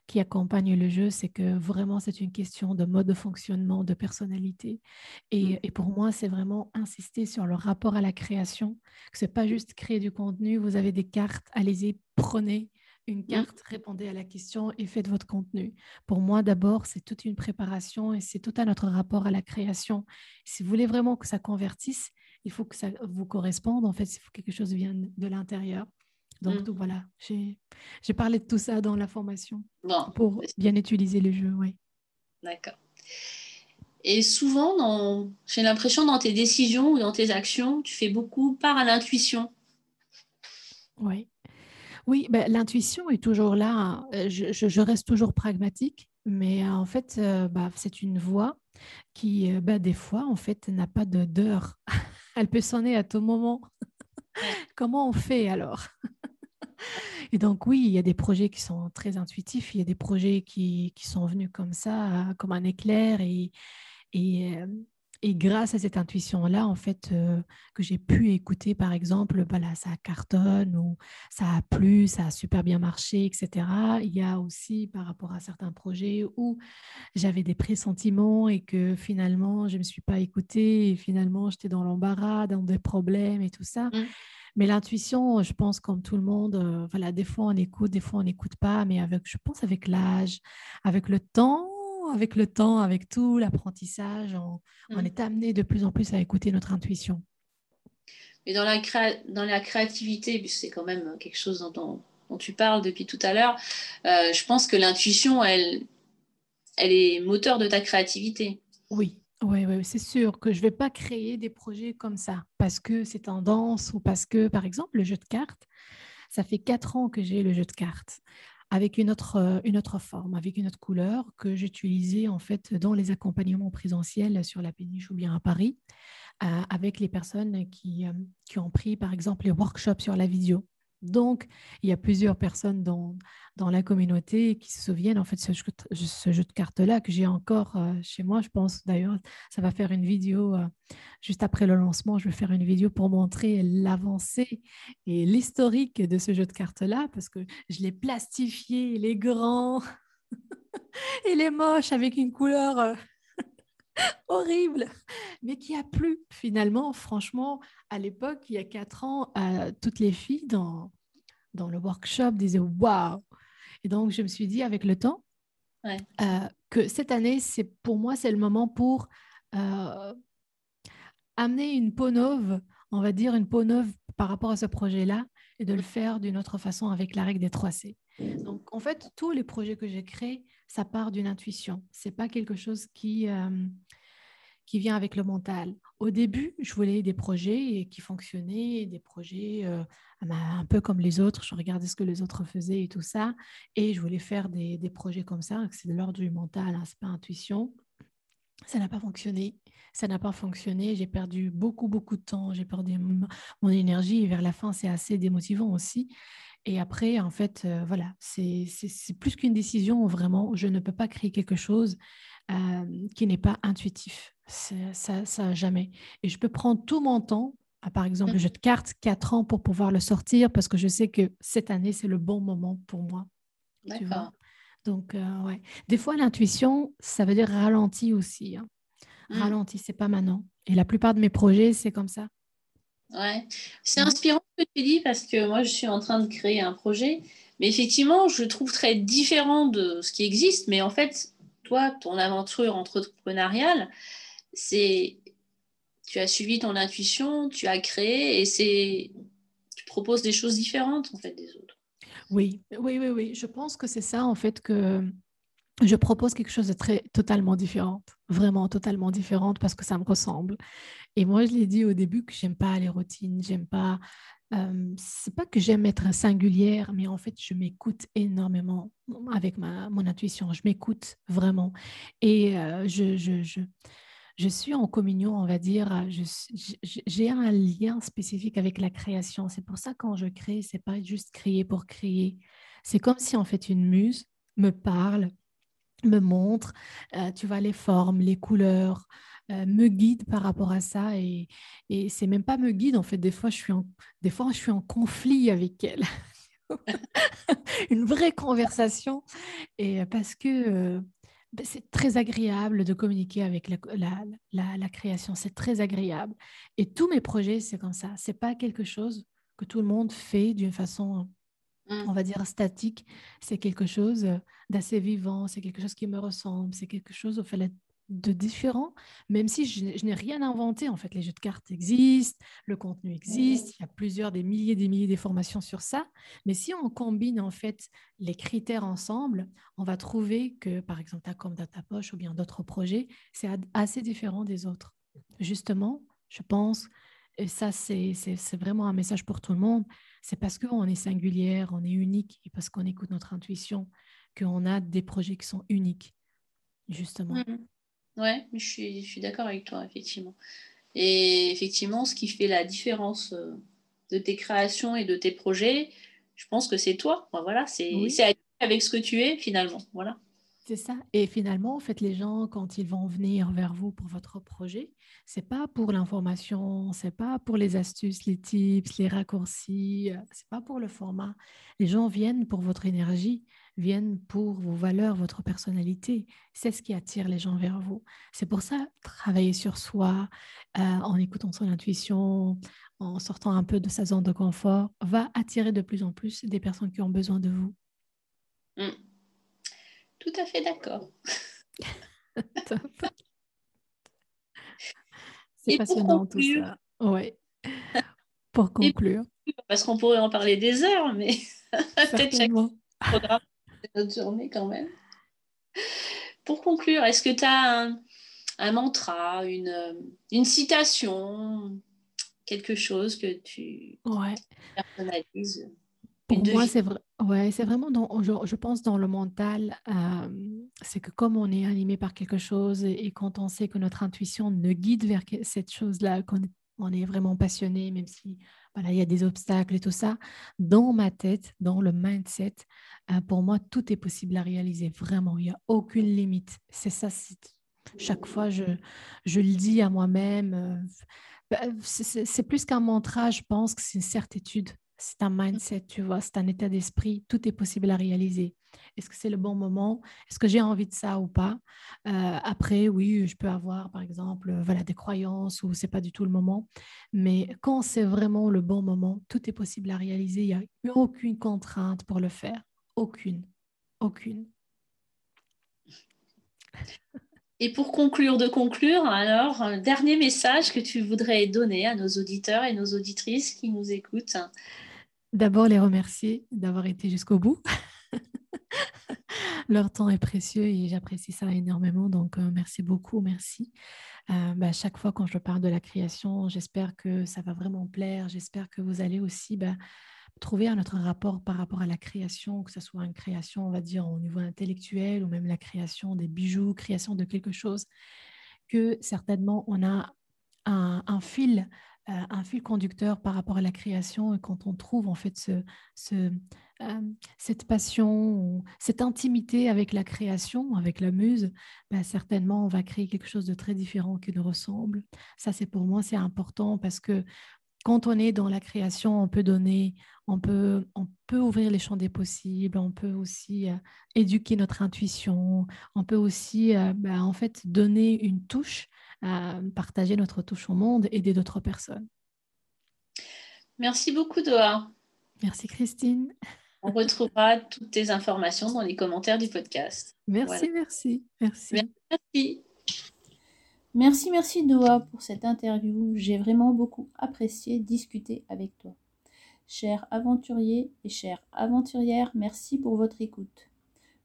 qui accompagne le jeu, c'est que vraiment c'est une question de mode de fonctionnement, de personnalité. Et, mmh. et pour moi, c'est vraiment insister sur le rapport à la création, que c'est pas juste créer du contenu, vous avez des cartes, allez-y, prenez une mmh. carte, répondez à la question et faites votre contenu. Pour moi, d'abord, c'est toute une préparation et c'est tout un autre rapport à la création. Si vous voulez vraiment que ça convertisse, il faut que ça vous corresponde. En fait, il faut que quelque chose vienne de l'intérieur. Donc, mmh. voilà, j'ai parlé de tout ça dans la formation pour bien utiliser le jeu. Oui. D'accord. Et souvent, j'ai l'impression dans tes décisions ou dans tes actions, tu fais beaucoup part à l'intuition. Oui. Oui, ben, l'intuition est toujours là. Hein. Euh, je, reste toujours pragmatique, mais euh, en fait, euh, bah, c'est une voix qui, bah, des fois, en fait, n'a pas d'heure. Elle peut sonner à tout moment. Comment on fait alors? Et donc, oui, il y a des projets qui sont très intuitifs, il y a des projets qui, qui sont venus comme ça, comme un éclair. Et, et, euh, et grâce à cette intuition-là, en fait, euh, que j'ai pu écouter, par exemple, voilà, ça cartonne ou ça a plu, ça a super bien marché, etc. Il y a aussi par rapport à certains projets où j'avais des pressentiments et que finalement, je ne me suis pas écoutée et finalement, j'étais dans l'embarras, dans des problèmes et tout ça. Mmh. Mais l'intuition, je pense, comme tout le monde, euh, voilà, des fois on écoute, des fois on n'écoute pas, mais avec, je pense avec l'âge, avec le temps, avec le temps, avec tout l'apprentissage, on, mmh. est amené de plus en plus à écouter notre intuition. Mais dans la, dans la créativité, c'est quand même quelque chose dont, dont, tu parles depuis tout à l'heure, euh, je pense que l'intuition, elle, elle est moteur de ta créativité. Oui, oui, oui, c'est sûr que je ne vais pas créer des projets comme ça parce que c'est tendance ou parce que, par exemple, le jeu de cartes, ça fait quatre ans que j'ai le jeu de cartes. avec une autre, une autre forme, avec une autre couleur que j'utilisais en fait dans les accompagnements présentiels sur la péniche ou bien à Paris, avec les personnes qui, qui ont pris par exemple les workshops sur la vidéo. Donc, il y a plusieurs personnes dans, dans la communauté qui se souviennent en fait de ce, ce jeu de cartes-là que j'ai encore euh, chez moi. Je pense d'ailleurs, ça va faire une vidéo euh, juste après le lancement. Je vais faire une vidéo pour montrer l'avancée et l'historique de ce jeu de cartes-là parce que je l'ai plastifié, il est grand, il est moche avec une couleur euh, horrible, mais qui a plu finalement. Franchement, à l'époque, il y a quatre ans, toutes les filles dans, dans le workshop disaient waouh. Et donc, je me suis dit avec le temps euh, que cette année, c'est pour moi, c'est le moment pour euh, amener une peau neuve, on va dire une peau neuve par rapport à ce projet-là et de le faire d'une autre façon avec la règle des 3C. Donc, en fait, tous les projets que j'ai créés, ça part d'une intuition. C'est pas quelque chose qui, euh, qui vient avec le mental. Au début, je voulais des projets qui fonctionnaient, des projets euh, un peu comme les autres. Je regardais ce que les autres faisaient et tout ça. Et je voulais faire des, projets comme ça. C'est de l'ordre du mental, hein, c'est pas intuition. Ça n'a pas fonctionné. Ça n'a pas fonctionné. J'ai perdu beaucoup, beaucoup de temps. J'ai perdu mon énergie. Et vers la fin, c'est assez démotivant aussi. Et après, en fait, euh, voilà, c'est plus qu'une décision, vraiment. Je ne peux pas créer quelque chose euh, qui n'est pas intuitif. Ça, ça, jamais. Et je peux prendre tout mon temps, par exemple, le mmh. jeu de cartes, quatre ans pour pouvoir le sortir parce que je sais que cette année, c'est le bon moment pour moi. D'accord. Donc, euh, ouais. Des fois, l'intuition, ça veut dire ralenti aussi. Hein. Mmh. Ralenti, c'est pas maintenant. Et la plupart de mes projets, c'est comme ça. Ouais. C'est inspirant ce que tu dis parce que moi, je suis en train de créer un projet. Mais effectivement, je le trouve très différent de ce qui existe. Mais en fait, toi, ton aventure entrepreneuriale, c'est tu as suivi ton intuition, tu as créé et c'est tu proposes des choses différentes en fait des autres. Oui, oui, oui, oui. Je pense que c'est ça en fait que je propose quelque chose de très totalement différent, vraiment totalement différente parce que ça me ressemble. Et moi, je l'ai dit au début que j'aime pas les routines, j'aime pas euh, c'est pas que j'aime être singulière, mais en fait, je m'écoute énormément avec ma, mon intuition. Je m'écoute vraiment. Et je, je, je, je, suis en communion, on va dire. J'ai un lien spécifique avec la création. C'est pour ça, quand je crée, c'est pas juste créer pour créer. C'est comme si, en fait, une muse me parle, me montre, tu vois, les formes, les couleurs, euh, me guide par rapport à ça et, et c'est même pas me guide en fait. Des fois je suis en, des fois je suis en conflit avec elle. Une vraie conversation. Et parce que euh, ben, c'est très agréable de communiquer avec la, la, la, création. C'est très agréable. Et tous mes projets c'est comme ça. C'est pas quelque chose que tout le monde fait d'une façon mmh. on va dire statique, c'est quelque chose d'assez vivant, c'est quelque chose qui me ressemble, c'est quelque chose au fait de différent, même si je, n'ai rien inventé. En fait, les jeux de cartes existent, le contenu existe, il y a plusieurs, des milliers, des milliers d'informations sur ça. Mais si on combine en fait les critères ensemble, on va trouver que, par exemple, ta com Data Poche ou bien d'autres projets, c'est assez différent des autres. Justement, je pense, et ça c'est vraiment un message pour tout le monde, c'est parce qu'on est singulière, on est unique et parce qu'on écoute notre intuition qu'on a des projets qui sont uniques, justement. Mmh. Ouais, je suis, je suis d'accord avec toi, effectivement. Et effectivement, ce qui fait la différence euh, de tes créations et de tes projets, je pense que c'est toi. voilà, c'est avec ce que tu es, finalement. Voilà. C'est ça. Et finalement, en fait, les gens, quand ils vont venir vers vous pour votre projet, c'est pas pour l'information, c'est pas pour les astuces, les tips, les raccourcis, euh, c'est pas pour le format. Les gens viennent pour votre énergie, viennent pour vos valeurs, votre personnalité. C'est ce qui attire les gens vers vous. C'est pour ça, travailler sur soi, euh, en écoutant son intuition, en sortant un peu de sa zone de confort, va attirer de plus en plus des personnes qui ont besoin de vous. Mmh. Tout à fait d'accord. C'est passionnant tout ça. Oui. Pour conclure. parce qu'on pourrait en parler des heures, mais peut-être chaque programme notre journée quand même. Pour conclure, est-ce que tu as un, mantra, une, une, citation, quelque chose que tu ouais. personnalises Pour moi, c'est vrai. Ouais, c'est vraiment dans, je, pense dans le mental, c'est que comme on est animé par quelque chose et, quand on sait que notre intuition nous guide vers cette chose-là, qu'on on est vraiment passionné, même si il y a des obstacles et tout ça, dans ma tête, dans le mindset, pour moi, tout est possible à réaliser. Vraiment, il n'y a aucune limite. C'est ça, chaque fois, je, je le dis à moi-même. Bah, c'est plus qu'un mantra, je pense que c'est une certitude. C'est un mindset, tu vois, c'est un état d'esprit. Tout est possible à réaliser. Est-ce que c'est le bon moment? Est-ce que j'ai envie de ça ou pas? Euh, Après, oui, je peux avoir, par exemple, voilà, des croyances ou c'est pas du tout le moment. Mais quand c'est vraiment le bon moment, tout est possible à réaliser. Il n'y a aucune contrainte pour le faire. Aucune. Aucune. Et pour conclure de conclure, alors, dernier message que tu voudrais donner à nos auditeurs et nos auditrices qui nous écoutent D'abord, les remercier d'avoir été jusqu'au bout. Leur temps est précieux et j'apprécie ça énormément. Donc, euh, merci beaucoup, merci. Euh, bah, chaque fois quand je parle de la création, j'espère que ça va vraiment plaire. J'espère que vous allez aussi bah, trouver un autre rapport par rapport à la création, que ce soit une création, on va dire, au niveau intellectuel ou même la création des bijoux, création de quelque chose, que certainement on a un fil un fil conducteur par rapport à la création et quand on trouve en fait euh, cette passion, cette intimité avec la création, avec la muse, bah, certainement on va créer quelque chose de très différent qui nous ressemble. Ça c'est pour moi c'est important parce que quand on est dans la création, on peut donner, on peut, on peut ouvrir les champs des possibles, on peut aussi euh, éduquer notre intuition, on peut aussi bah, en fait donner une touche à partager notre touche au monde, aider d'autres personnes. Merci beaucoup, Doha. Merci, Christine. On retrouvera toutes tes informations dans les commentaires du podcast. Merci, merci, merci. Merci. Merci, merci Doha pour cette interview. J'ai vraiment beaucoup apprécié discuter avec toi. Chers aventuriers et chères aventurières, merci pour votre écoute.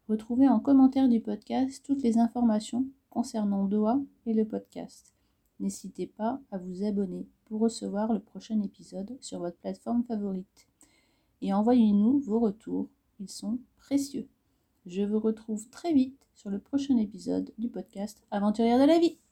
Retrouvez en commentaire du podcast toutes les informations concernant Doha et le podcast. N'hésitez pas à vous abonner pour recevoir le prochain épisode sur votre plateforme favorite. Et envoyez-nous vos retours, ils sont précieux. Je vous retrouve très vite sur le prochain épisode du podcast Aventurière de la vie.